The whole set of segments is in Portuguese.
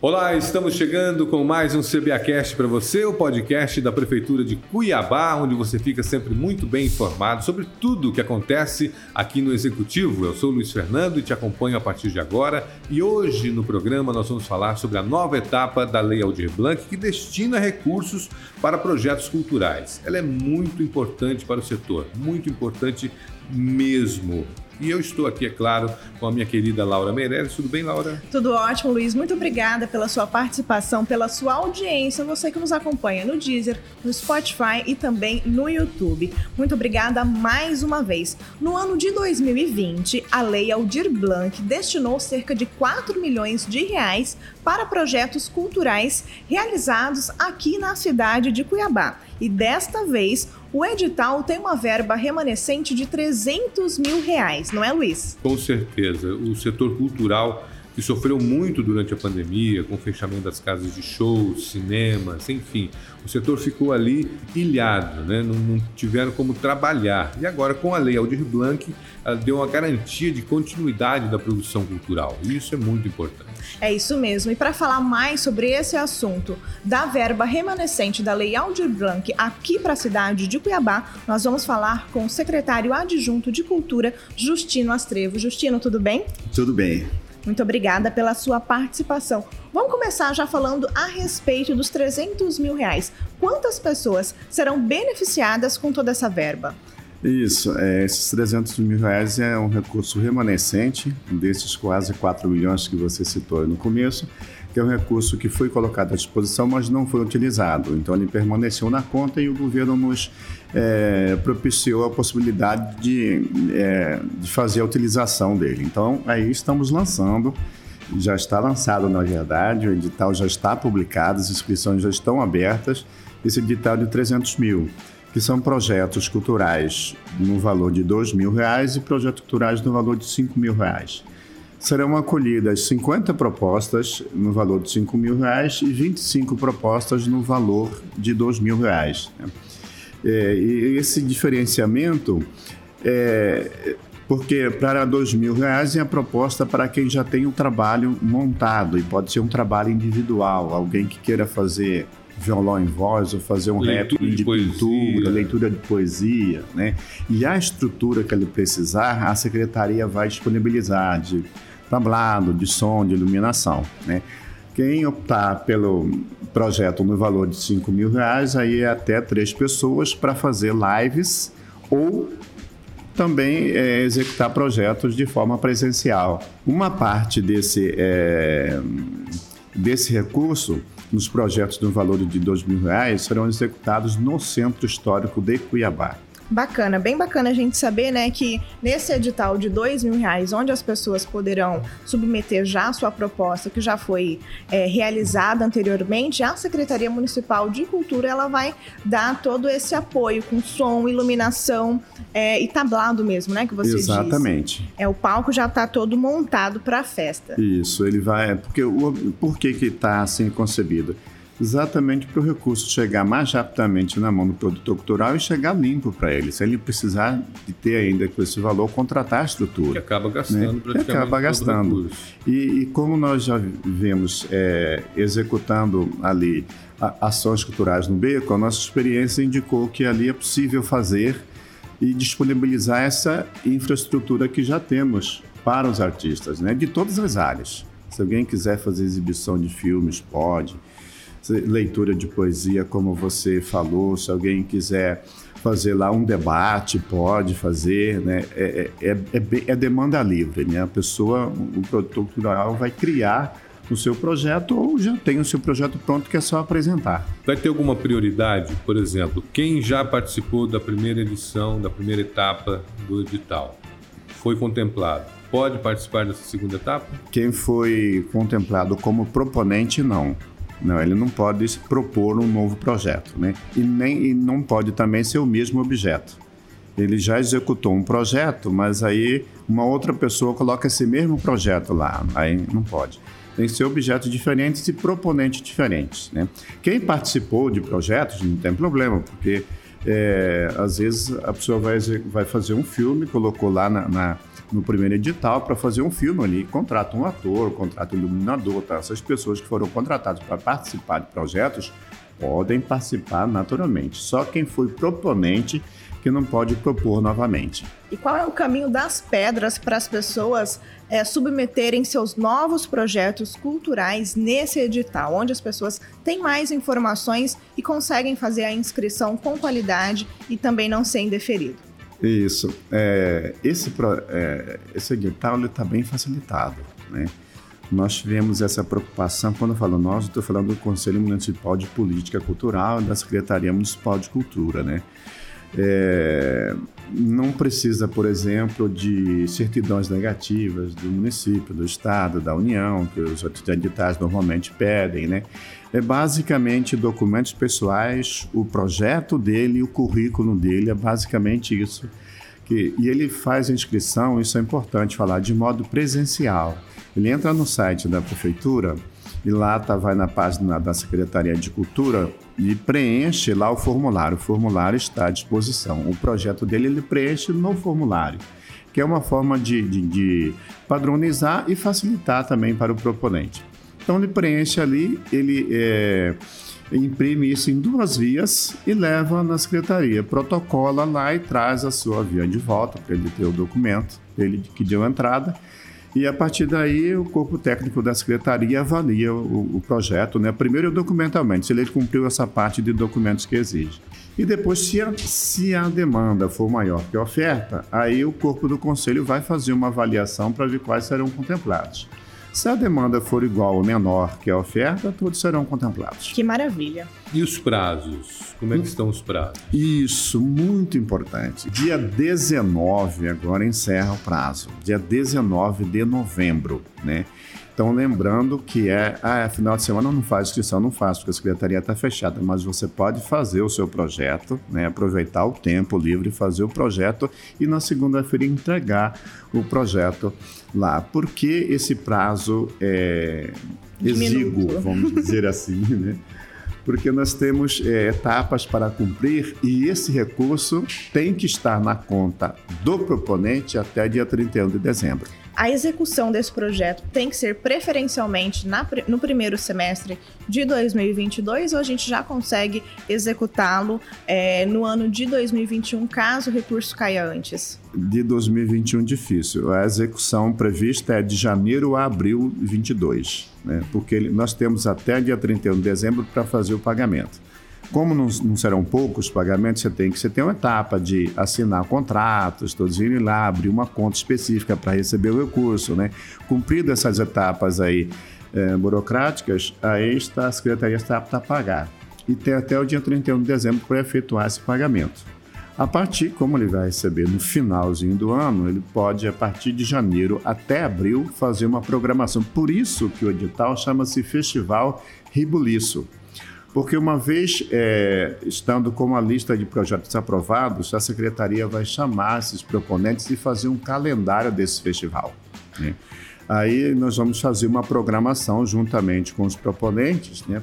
Olá, estamos chegando com mais um CBAcast para você, o podcast da Prefeitura de Cuiabá, onde você fica sempre muito bem informado sobre tudo o que acontece aqui no Executivo. Eu sou Luiz Fernando e te acompanho a partir de agora. E hoje no programa nós vamos falar sobre a nova etapa da Lei Aldir Blanc que destina recursos para projetos culturais. Ela é muito importante para o setor, muito importante mesmo. E eu estou aqui, é claro, com a minha querida Laura Meirelles. Tudo bem, Laura? Tudo ótimo, Luiz. Muito obrigada pela sua participação, pela sua audiência, você que nos acompanha no Deezer, no Spotify e também no YouTube. Muito obrigada mais uma vez. No ano de 2020, a Lei Aldir Blanc destinou cerca de 4 milhões de reais para projetos culturais realizados aqui na cidade de Cuiabá. E desta vez, o edital tem uma verba remanescente de 300 mil reais, não é, Luiz? Com certeza. O setor cultural que sofreu muito durante a pandemia, com o fechamento das casas de shows, cinemas, enfim. O setor ficou ali ilhado, né? não, não tiveram como trabalhar. E agora, com a lei Aldir Blanc, ela deu uma garantia de continuidade da produção cultural. E isso é muito importante. É isso mesmo. E para falar mais sobre esse assunto da verba remanescente da Lei Aldir Blanc aqui para a cidade de Cuiabá, nós vamos falar com o secretário adjunto de Cultura, Justino Astrevo. Justino, tudo bem? Tudo bem. Muito obrigada pela sua participação. Vamos começar já falando a respeito dos 300 mil reais. Quantas pessoas serão beneficiadas com toda essa verba? Isso, é, esses 300 mil reais é um recurso remanescente desses quase 4 milhões que você citou no começo, que é um recurso que foi colocado à disposição, mas não foi utilizado. Então ele permaneceu na conta e o governo nos é, propiciou a possibilidade de, é, de fazer a utilização dele. Então aí estamos lançando já está lançado, na verdade, o edital já está publicado, as inscrições já estão abertas, esse edital de 300 mil que são projetos culturais no valor de R$ reais e projetos culturais no valor de R$ reais. Serão acolhidas 50 propostas no valor de R$ mil reais e 25 propostas no valor de R$ reais. Né? É, e esse diferenciamento é porque para R$ reais é a proposta para quem já tem o um trabalho montado e pode ser um trabalho individual, alguém que queira fazer violão em voz ou fazer um rap de, de pintura, leitura de poesia, né? E a estrutura que ele precisar, a secretaria vai disponibilizar de tablado, de som, de iluminação, né? Quem optar pelo projeto no valor de 5 mil reais, aí é até três pessoas para fazer lives ou também é, executar projetos de forma presencial. Uma parte desse, é, desse recurso nos projetos no valor de R$ mil reais serão executados no Centro Histórico de Cuiabá. Bacana, bem bacana a gente saber, né, que nesse edital de dois mil reais, onde as pessoas poderão submeter já a sua proposta, que já foi é, realizada anteriormente, a Secretaria Municipal de Cultura ela vai dar todo esse apoio com som, iluminação é, e tablado mesmo, né, que você Exatamente. Disse. É o palco já está todo montado para a festa. Isso, ele vai, porque o, por que que está assim concebido? Exatamente para o recurso chegar mais rapidamente na mão do produtor cultural e chegar limpo para ele. Se ele precisar de ter ainda com esse valor, contratar a estrutura. Que acaba gastando né? praticamente. Que acaba gastando. E, e, como nós já vemos é, executando ali ações culturais no Beco, a nossa experiência indicou que ali é possível fazer e disponibilizar essa infraestrutura que já temos para os artistas, né? de todas as áreas. Se alguém quiser fazer exibição de filmes, pode leitura de poesia, como você falou, se alguém quiser fazer lá um debate, pode fazer, né? É, é, é, é, é demanda livre, né? A pessoa, o produtor cultural vai criar o seu projeto ou já tem o seu projeto pronto que é só apresentar. Vai ter alguma prioridade? Por exemplo, quem já participou da primeira edição, da primeira etapa do edital, foi contemplado, pode participar dessa segunda etapa? Quem foi contemplado como proponente, não. Não, ele não pode propor um novo projeto, né? E nem e não pode também ser o mesmo objeto. Ele já executou um projeto, mas aí uma outra pessoa coloca esse mesmo projeto lá, aí não pode. Tem que ser objetos diferentes e proponentes diferentes, né? Quem participou de projetos não tem problema, porque é, às vezes a pessoa vai, vai fazer um filme, colocou lá na, na no primeiro edital para fazer um filme ali, contrata um ator, contrata um iluminador, tá? Essas pessoas que foram contratadas para participar de projetos podem participar naturalmente. Só quem foi proponente que não pode propor novamente. E qual é o caminho das pedras para as pessoas é, submeterem seus novos projetos culturais nesse edital, onde as pessoas têm mais informações e conseguem fazer a inscrição com qualidade e também não ser indeferido? Isso. É, esse, é, esse edital está bem facilitado. Né? Nós tivemos essa preocupação, quando eu falo nós, estou falando do Conselho Municipal de Política Cultural e da Secretaria Municipal de Cultura. Né? É, não precisa, por exemplo, de certidões negativas do município, do estado, da União, que os editais normalmente pedem, né? É basicamente documentos pessoais, o projeto dele, o currículo dele, é basicamente isso. Que, e ele faz a inscrição, isso é importante falar, de modo presencial. Ele entra no site da prefeitura, e lá tá, vai na página da Secretaria de Cultura e preenche lá o formulário. O formulário está à disposição. O projeto dele ele preenche no formulário, que é uma forma de, de, de padronizar e facilitar também para o proponente. Então ele preenche ali, ele é, imprime isso em duas vias e leva na secretaria, protocola lá e traz a sua via de volta para ele ter o documento dele que deu entrada e a partir daí, o corpo técnico da secretaria avalia o, o projeto, né? primeiro documentalmente, se ele cumpriu essa parte de documentos que exige. E depois, se a, se a demanda for maior que a oferta, aí o corpo do conselho vai fazer uma avaliação para ver quais serão contemplados. Se a demanda for igual ou menor que a oferta, todos serão contemplados. Que maravilha. E os prazos? Como é que estão os prazos? Isso, muito importante. Dia 19 agora encerra o prazo. Dia 19 de novembro, né? Então, lembrando que é, ah, é final de semana não faz inscrição, não faz, porque a secretaria está fechada, mas você pode fazer o seu projeto, né, aproveitar o tempo livre, fazer o projeto e na segunda-feira entregar o projeto lá. Por que esse prazo é exíguo, vamos dizer assim, né? porque nós temos é, etapas para cumprir e esse recurso tem que estar na conta do proponente até dia 31 de dezembro. A execução desse projeto tem que ser preferencialmente na, no primeiro semestre de 2022 ou a gente já consegue executá-lo é, no ano de 2021, caso o recurso caia antes? De 2021, difícil. A execução prevista é de janeiro a abril 22, né? porque nós temos até dia 31 de dezembro para fazer o pagamento. Como não, não, serão poucos pagamentos, você tem que você tem uma etapa de assinar contratos, todos irem lá, abrir uma conta específica para receber o recurso, né? Cumprido essas etapas aí é, burocráticas, aí está, a Secretaria está apta a pagar. E tem até o dia 31 de dezembro para efetuar esse pagamento. A partir, como ele vai receber no finalzinho do ano, ele pode, a partir de janeiro até abril, fazer uma programação. Por isso que o edital chama-se Festival Ribuliço. Porque uma vez é, estando com uma lista de projetos aprovados, a secretaria vai chamar esses proponentes e fazer um calendário desse festival. Né? Aí nós vamos fazer uma programação juntamente com os proponentes, né?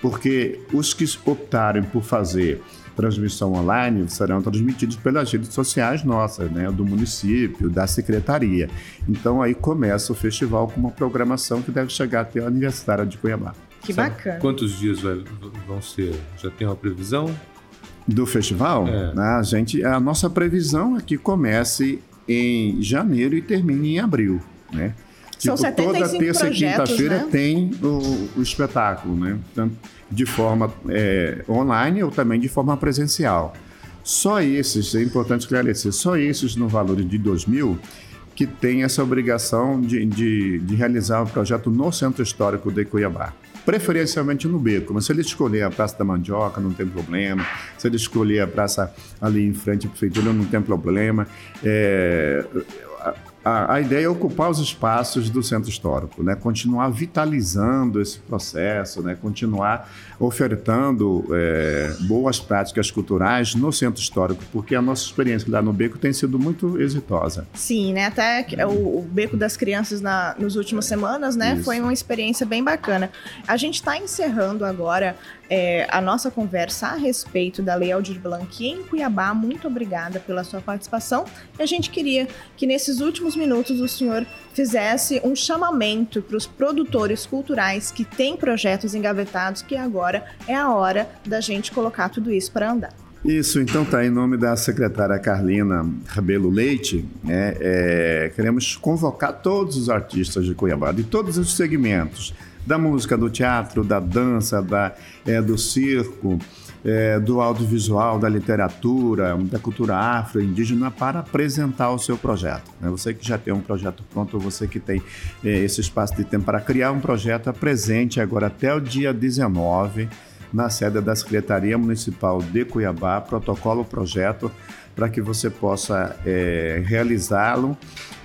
porque os que optarem por fazer transmissão online serão transmitidos pelas redes sociais nossas, né, do município, da secretaria. Então aí começa o festival com uma programação que deve chegar até o aniversário de Cuiabá. Que Sabe bacana. Quantos dias vai, vão ser? Já tem uma previsão? Do festival? É. Né, a, gente, a nossa previsão é que comece em janeiro e termine em abril, né? Tipo, São toda terça e quinta-feira né? tem o, o, espetáculo, né? Tanto de forma é, online ou também de forma presencial. Só esses, é importante esclarecer, só esses no valor de 2 mil que tem essa obrigação de, de, de realizar o um projeto no Centro Histórico de Cuiabá preferencialmente no beco. Mas se ele escolher a Praça da Mandioca, não tem problema. Se ele escolher a praça ali em frente à prefeitura, não tem problema. É, a, a, ideia é ocupar os espaços do centro histórico, né? continuar vitalizando esse processo, né? continuar ofertando é, boas práticas culturais no centro histórico, porque a nossa experiência lá no Beco tem sido muito exitosa. Sim, né? até o, o Beco das Crianças na, nos últimas semanas né? foi uma experiência bem bacana. A gente está encerrando agora é, a nossa conversa a respeito da Lei Aldir Blanc em Cuiabá. Muito obrigada pela sua participação. E a gente queria que nesses últimos minutos o senhor fizesse um chamamento para os produtores culturais que têm projetos engavetados, que agora é a hora da gente colocar tudo isso para andar. Isso, então tá. Em nome da secretária Carlina Rabelo Leite, né, é, queremos convocar todos os artistas de Cuiabá, de todos os segmentos, da música, do teatro, da dança, da, é, do circo, é, do audiovisual, da literatura, da cultura afro-indígena, para apresentar o seu projeto. Né? Você que já tem um projeto pronto, você que tem é, esse espaço de tempo para criar um projeto, apresente agora até o dia 19 na sede da Secretaria Municipal de Cuiabá, protocolo projeto para que você possa é, realizá-lo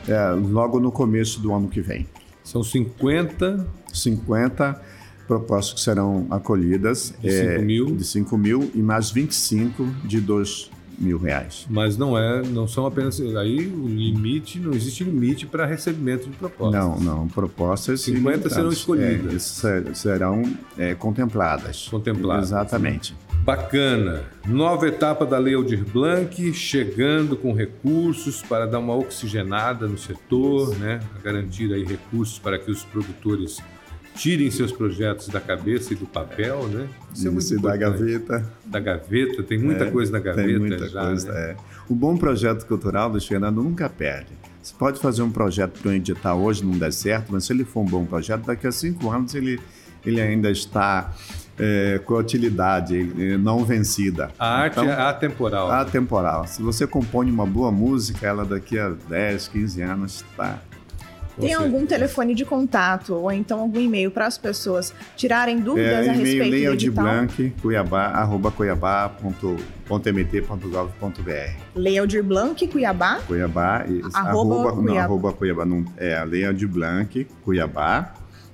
é, logo no começo do ano que vem. São 50... 50 propostas que serão acolhidas. De 5 é, mil? De 5 mil e mais 25 de 2 mil reais. Mas não é, não são apenas aí o limite, não existe limite para recebimento de propostas. Não, não, propostas 50 serão escolhidas. É, serão é, contempladas. Contempladas. Exatamente. Bacana. Nova etapa da Lei Aldir Blanc, chegando com recursos para dar uma oxigenada no setor, né? garantir aí recursos para que os produtores tirem seus projetos da cabeça e do papel, né? Isso, é muito da gaveta. Da gaveta, tem muita é, coisa na gaveta tem muita já. Coisa, né? é. O bom projeto cultural do Fernando nunca perde. Você pode fazer um projeto para um editar hoje, não der certo, mas se ele for um bom projeto, daqui a cinco anos ele, ele ainda está é, com a utilidade não vencida. A arte então, é atemporal. Atemporal. Se você compõe uma boa música, ela daqui a 10, 15 anos está tem algum telefone de contato ou então algum e-mail para as pessoas tirarem dúvidas é, a respeito do edital? de Blanc, cuiabá, arroba cuiabá.mt.gov.br Leia de Blanc, Cuiabá? Cuiabá, arroba, arroba, Cuiabá. Não, arroba Cuiabá, não, é Leia de Blanc, Cuiabá,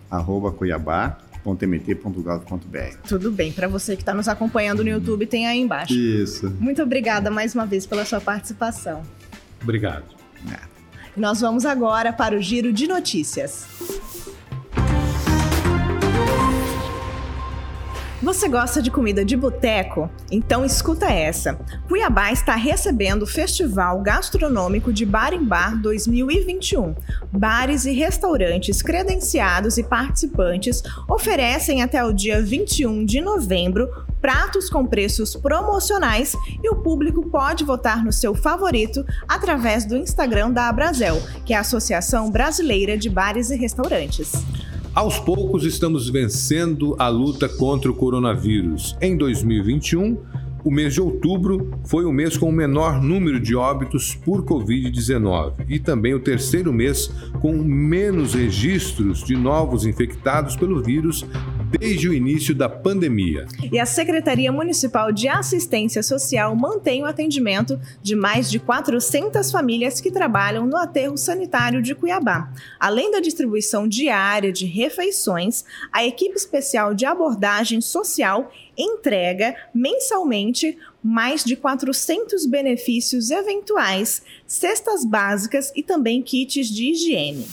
arroba Cuiabá, .mt.gov.br. Tudo bem, para você que está nos acompanhando no YouTube, tem aí embaixo. Isso. Muito obrigada mais uma vez pela sua participação. Obrigado. É. Nós vamos agora para o giro de notícias. Você gosta de comida de boteco? Então escuta essa. Cuiabá está recebendo o Festival Gastronômico de Bar em Bar 2021. Bares e restaurantes credenciados e participantes oferecem até o dia 21 de novembro pratos com preços promocionais e o público pode votar no seu favorito através do Instagram da Abrazel, que é a Associação Brasileira de Bares e Restaurantes. Aos poucos estamos vencendo a luta contra o coronavírus. Em 2021, o mês de outubro foi o mês com o menor número de óbitos por Covid-19 e também o terceiro mês com menos registros de novos infectados pelo vírus desde o início da pandemia. E a Secretaria Municipal de Assistência Social mantém o atendimento de mais de 400 famílias que trabalham no aterro sanitário de Cuiabá. Além da distribuição diária de refeições, a equipe especial de abordagem social entrega mensalmente mais de 400 benefícios eventuais, cestas básicas e também kits de higiene.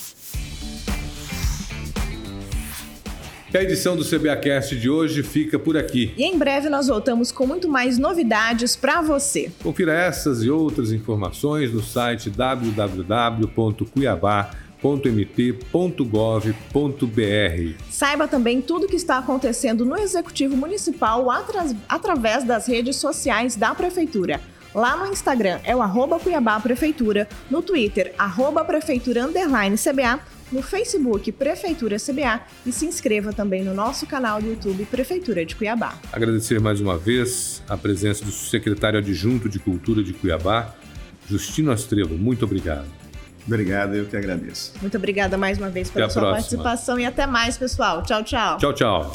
A edição do CBAcast de hoje fica por aqui. E em breve nós voltamos com muito mais novidades para você. Confira essas e outras informações no site www.cuiabá.com mt.gov.br. Saiba também tudo o que está acontecendo no Executivo Municipal atra através das redes sociais da Prefeitura. Lá no Instagram é o arroba Cuiabá Prefeitura, no Twitter, arroba Prefeitura Underline CBA, no Facebook Prefeitura CBA e se inscreva também no nosso canal do YouTube Prefeitura de Cuiabá. Agradecer mais uma vez a presença do secretário adjunto de Cultura de Cuiabá, Justino Astrevo. Muito obrigado. Obrigado, eu que agradeço. Muito obrigada mais uma vez pela sua próxima. participação e até mais, pessoal. Tchau, tchau. Tchau, tchau.